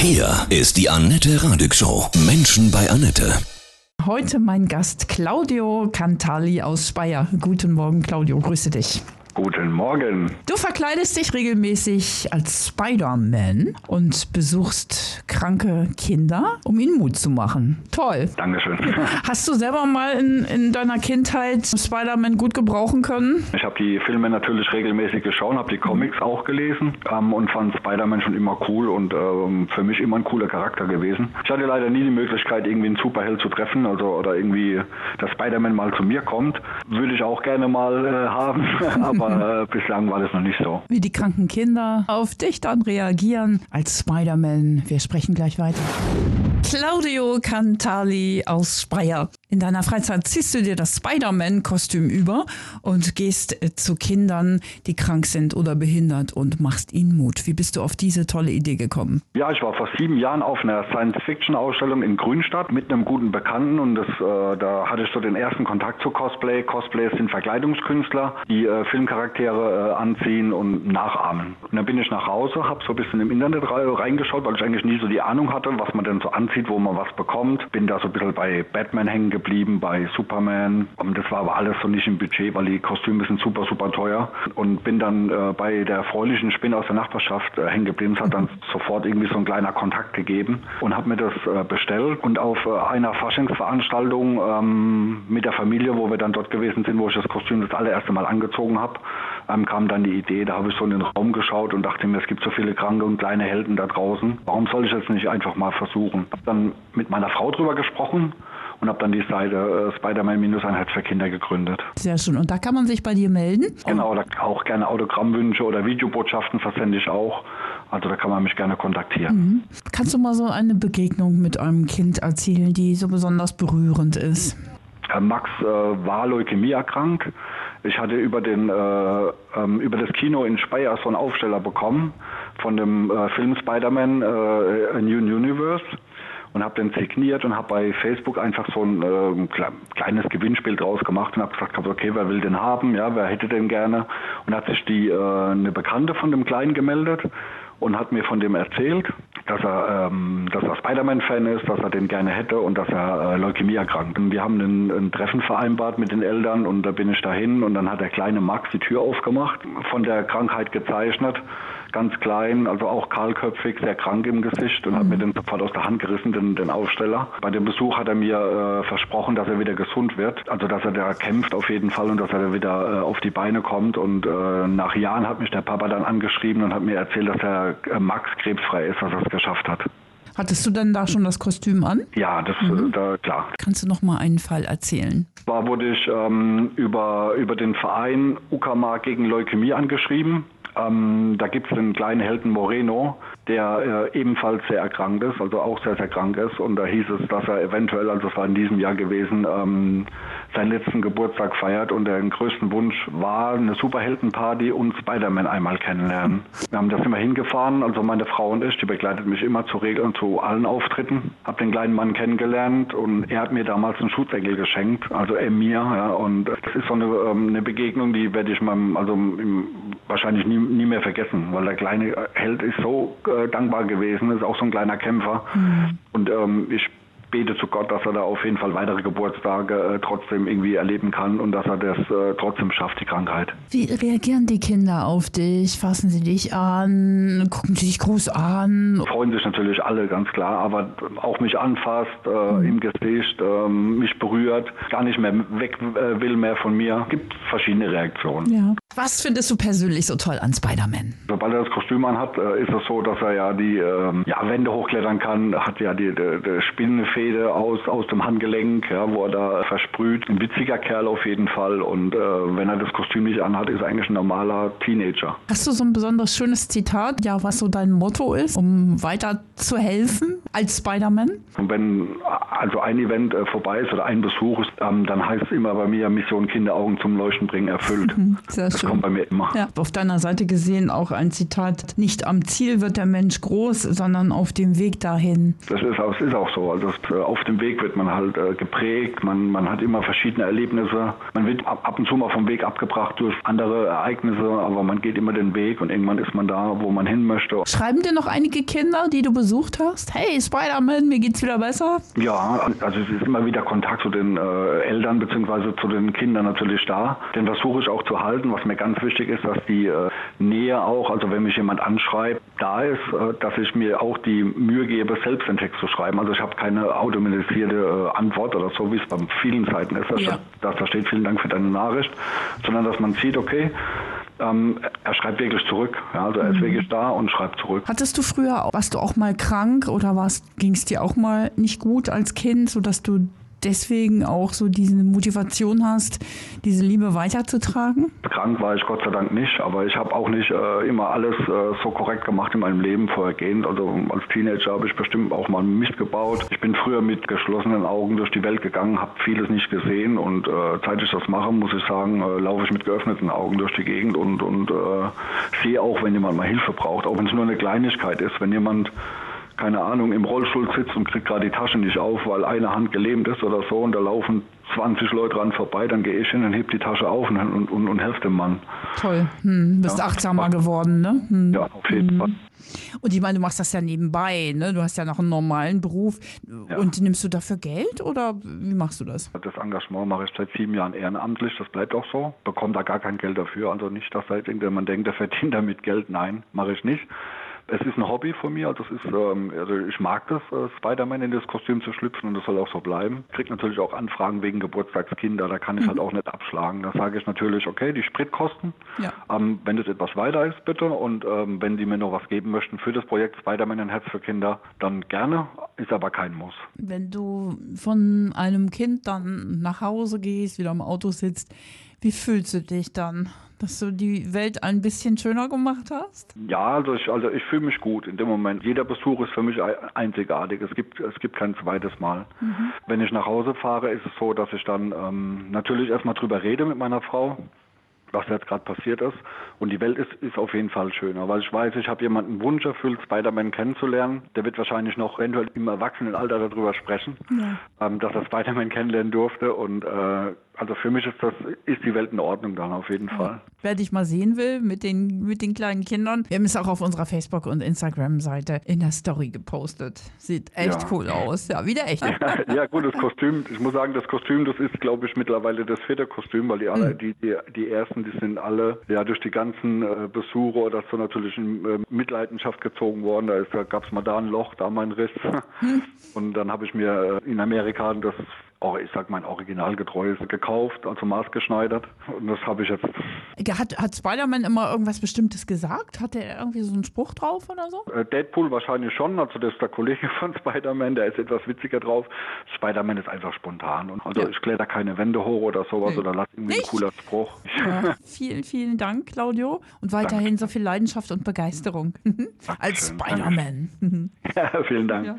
Hier ist die Annette Radig Show. Menschen bei Annette. Heute mein Gast Claudio Cantali aus Speyer. Guten Morgen, Claudio, grüße dich. Guten Morgen. Du verkleidest dich regelmäßig als Spider-Man und besuchst kranke Kinder, um ihnen Mut zu machen. Toll. Dankeschön. Hast du selber mal in, in deiner Kindheit Spider-Man gut gebrauchen können? Ich habe die Filme natürlich regelmäßig geschaut, habe die Comics auch gelesen ähm, und fand Spider-Man schon immer cool und ähm, für mich immer ein cooler Charakter gewesen. Ich hatte leider nie die Möglichkeit, irgendwie einen Superheld zu treffen, also oder irgendwie, dass Spider-Man mal zu mir kommt. Würde ich auch gerne mal äh, haben, aber äh, bislang war das noch nicht so. Wie die kranken Kinder auf dich dann reagieren als Spider-Man. Wir sprechen gleich weiter. Claudio Cantali aus Speyer. In deiner Freizeit ziehst du dir das Spider-Man-Kostüm über und gehst äh, zu Kindern, die krank sind oder behindert und machst ihnen Mut. Wie bist du auf diese tolle Idee gekommen? Ja, ich war vor sieben Jahren auf einer Science-Fiction-Ausstellung in Grünstadt mit einem guten Bekannten und das, äh, da hatte ich so den ersten Kontakt zu Cosplay. Cosplays sind Verkleidungskünstler, die äh, Filmcharaktere äh, anziehen und nachahmen. Und dann bin ich nach Hause, habe so ein bisschen im Internet reingeschaut, weil ich eigentlich nie so die Ahnung hatte, was man denn so anzieht, wo man was bekommt. Bin da so ein bisschen bei Batman hängen geblieben, bei Superman. Und das war aber alles so nicht im Budget, weil die Kostüme sind super, super teuer. Und bin dann äh, bei der erfreulichen Spinne aus der Nachbarschaft äh, hängen geblieben. Es hat dann sofort irgendwie so ein kleiner Kontakt gegeben und habe mir das äh, bestellt. Und auf äh, einer Faschingsveranstaltung ähm, mit der Familie, wo wir dann dort gewesen sind, wo ich das Kostüm das allererste Mal angezogen habe, ähm, kam dann die Idee, da habe ich so in den Raum geschaut und dachte mir, es gibt so viele kranke und kleine Helden da draußen. Warum soll ich das nicht einfach mal versuchen? Habe dann mit meiner Frau drüber gesprochen und habe dann die Seite äh, Spider-Man-Einheit für Kinder gegründet. Sehr schön. Und da kann man sich bei dir melden? Genau, da auch gerne Autogrammwünsche oder Videobotschaften versende ich auch. Also da kann man mich gerne kontaktieren. Mhm. Kannst du mal so eine Begegnung mit einem Kind erzählen, die so besonders berührend ist? Max äh, war Leukämie erkrankt. Ich hatte über, den, äh, ähm, über das Kino in Speyer so einen Aufsteller bekommen von dem äh, Film Spider-Man äh, A New Universe und habe den signiert und habe bei Facebook einfach so ein äh, kleines Gewinnspiel draus gemacht und habe gesagt, okay, wer will den haben, ja, wer hätte den gerne und hat sich die äh, eine Bekannte von dem Kleinen gemeldet und hat mir von dem erzählt, dass er, ähm, dass er Spider-Man-Fan ist, dass er den gerne hätte und dass er äh, Leukämie erkrankt. Und wir haben ein, ein, Treffen vereinbart mit den Eltern und da bin ich dahin und dann hat der kleine Max die Tür aufgemacht, von der Krankheit gezeichnet ganz klein, also auch kahlköpfig, sehr krank im Gesicht und mhm. hat mir den sofort aus der Hand gerissen, den, den Aufsteller. Bei dem Besuch hat er mir äh, versprochen, dass er wieder gesund wird, also dass er da kämpft auf jeden Fall und dass er wieder äh, auf die Beine kommt. Und äh, nach Jahren hat mich der Papa dann angeschrieben und hat mir erzählt, dass er äh, Max krebsfrei ist, dass er es geschafft hat. Hattest du denn da schon das Kostüm an? Ja, das mhm. da, klar. Kannst du noch mal einen Fall erzählen? Zwar wurde ich ähm, über, über den Verein Uckermark gegen Leukämie angeschrieben. Ähm, da gibt es den kleinen Helden Moreno, der äh, ebenfalls sehr erkrankt ist, also auch sehr, sehr krank ist. Und da hieß es, dass er eventuell, also es war in diesem Jahr gewesen, ähm, seinen letzten Geburtstag feiert und der größten Wunsch war eine Superheldenparty und Spider-Man einmal kennenlernen. Wir haben das immer hingefahren, also meine Frau und ich, die begleitet mich immer zu Regeln, zu allen Auftritten. Hab den kleinen Mann kennengelernt und er hat mir damals einen Schutzengel geschenkt, also er mir. Ja, und das ist so eine, ähm, eine Begegnung, die werde ich meinem, also wahrscheinlich nie, nie mehr vergessen, weil der kleine Held ist so äh, dankbar gewesen, ist auch so ein kleiner Kämpfer. Mhm. Und ähm, ich bete zu Gott, dass er da auf jeden Fall weitere Geburtstage äh, trotzdem irgendwie erleben kann und dass er das äh, trotzdem schafft, die Krankheit. Wie reagieren die Kinder auf dich? Fassen sie dich an? Gucken sie dich groß an? Freuen sich natürlich alle, ganz klar, aber auch mich anfasst, äh, mhm. im Gesicht, ähm, mich berührt, gar nicht mehr weg äh, will mehr von mir. Es gibt verschiedene Reaktionen. Ja. Was findest du persönlich so toll an Spider-Man? Sobald er das Kostüm anhat, äh, ist es so, dass er ja die ähm, ja, Wände hochklettern kann, hat ja die, die, die Spinnenfäde aus, aus dem Handgelenk, ja, wo er da versprüht. Ein witziger Kerl auf jeden Fall und äh, wenn er das Kostüm nicht anhat, ist er eigentlich ein normaler Teenager. Hast du so ein besonders schönes Zitat, ja, was so dein Motto ist, um weiter zu helfen als Spider-Man? Und wenn also ein Event äh, vorbei ist oder ein Besuch ist, ähm, dann heißt es immer bei mir Mission Kinderaugen zum Leuchten bringen erfüllt. Sehr schön. Kommt bei mir immer. Ja, auf deiner Seite gesehen auch ein Zitat, nicht am Ziel wird der Mensch groß, sondern auf dem Weg dahin. Das ist auch, ist auch so. Also äh, auf dem Weg wird man halt äh, geprägt, man, man hat immer verschiedene Erlebnisse. Man wird ab, ab und zu mal vom Weg abgebracht durch andere Ereignisse, aber man geht immer den Weg und irgendwann ist man da, wo man hin möchte. Schreiben dir noch einige Kinder, die du besucht hast? Hey, Spider-Man, mir geht's wieder besser? Ja, also es ist immer wieder Kontakt zu den äh, Eltern bzw. zu den Kindern natürlich da. Den versuche ich auch zu halten. Was mir ganz wichtig ist, dass die äh, Nähe auch, also wenn mich jemand anschreibt, da ist, äh, dass ich mir auch die Mühe gebe, selbst den Text zu schreiben. Also ich habe keine automatisierte äh, Antwort oder so, wie es bei vielen Seiten ist, dass, Ja. dass da steht, vielen Dank für deine Nachricht, sondern dass man sieht, okay, ähm, er schreibt wirklich zurück. Ja, also er ist wirklich da und schreibt zurück. Hattest du früher, warst du auch mal krank oder ging es dir auch mal nicht gut als Kind, sodass du deswegen auch so diese Motivation hast, diese Liebe weiterzutragen? Krank war ich Gott sei Dank nicht, aber ich habe auch nicht äh, immer alles äh, so korrekt gemacht in meinem Leben vorhergehend. Also als Teenager habe ich bestimmt auch mal Mist gebaut. Ich bin früher mit geschlossenen Augen durch die Welt gegangen, habe vieles nicht gesehen und äh, seit ich das mache, muss ich sagen, äh, laufe ich mit geöffneten Augen durch die Gegend und, und äh, sehe auch, wenn jemand mal Hilfe braucht, auch wenn es nur eine Kleinigkeit ist, wenn jemand keine Ahnung, im Rollstuhl sitzt und kriegt gerade die Tasche nicht auf, weil eine Hand gelähmt ist oder so und da laufen 20 Leute dran vorbei, dann gehe ich hin und heb die Tasche auf und, und, und, und helfe dem Mann. Toll, hm, bist Ja. achtsamer geworden, ne? Hm. Ja, auf jeden Fall. Und ich meine, du machst das ja nebenbei, ne? Du hast ja noch einen normalen Beruf. Und nimmst du dafür Geld oder wie machst du das? Das Engagement mache ich seit sieben Jahren ehrenamtlich, das bleibt auch so. Bekomme da gar kein Geld dafür. Also nicht, dass da jetzt irgendjemand denkt, der verdient damit Geld. Nein, mache ich nicht. Es ist ein Hobby von mir, also, ist, ähm, also ich mag das, äh, Spider-Man in das Kostüm zu schlüpfen und das soll auch so bleiben. Ich kriege natürlich auch Anfragen wegen Geburtstagskinder, da kann ich halt auch nicht abschlagen. Da sage ich natürlich, okay, die Spritkosten, Ja. ähm, wenn das etwas weiter ist, bitte. Und ähm, wenn die mir noch was geben möchten für das Projekt Spider-Man ein Herz für Kinder, dann gerne, ist aber kein Muss. Wenn du von einem Kind dann nach Hause gehst, wieder im Auto sitzt, wie fühlst du dich dann? Dass du die Welt ein bisschen schöner gemacht hast? Ja, also ich, also ich fühle mich gut in dem Moment. Jeder Besuch ist für mich ei- einzigartig. Es gibt, es gibt kein zweites Mal. Wenn ich nach Hause fahre, ist es so, dass ich dann ähm, natürlich erstmal drüber rede mit meiner Frau, was jetzt gerade passiert ist. Und die Welt ist, ist auf jeden Fall schöner, weil ich weiß, ich habe jemanden Wunsch erfüllt, Spider-Man kennenzulernen. Der wird wahrscheinlich noch eventuell im Erwachsenenalter darüber sprechen, ähm, dass er Spider-Man kennenlernen durfte. Und äh, also für mich ist das ist die Welt in Ordnung dann auf jeden Fall. Wer dich mal sehen will mit den, mit den kleinen Kindern, wir haben es auch auf unserer Facebook- und Instagram-Seite in der Story gepostet. Sieht echt Ja. cool aus. Ja, wieder echt. ja, gut, das Kostüm, ich muss sagen, das Kostüm, das ist, glaube ich, mittlerweile das vierte Kostüm, weil die alle, die, die, die ersten, die sind alle ja durch die ganzen äh, Besuche oder so natürlich in äh, Mitleidenschaft gezogen worden. Da, ist, da gab es mal da ein Loch, da mal ein Riss. Und dann habe ich mir äh, in Amerika das ich sag mein originalgetreues gekauft, also maßgeschneidert. Und das habe ich jetzt Hat, hat Spider-Man immer irgendwas Bestimmtes gesagt? Hat er irgendwie so einen Spruch drauf oder so? Äh, Deadpool wahrscheinlich schon, also das ist der Kollege von Spider-Man, der ist etwas witziger drauf. Spider-Man ist einfach spontan. Und also Ja. ich kletter keine Wände hoch oder sowas Nee. oder lass irgendwie Nicht? ein cooler Spruch. Ja, vielen, vielen Dank, Claudio. Und weiterhin so viel Leidenschaft und Begeisterung als. Spider-Man. Ja, vielen Dank. Ja.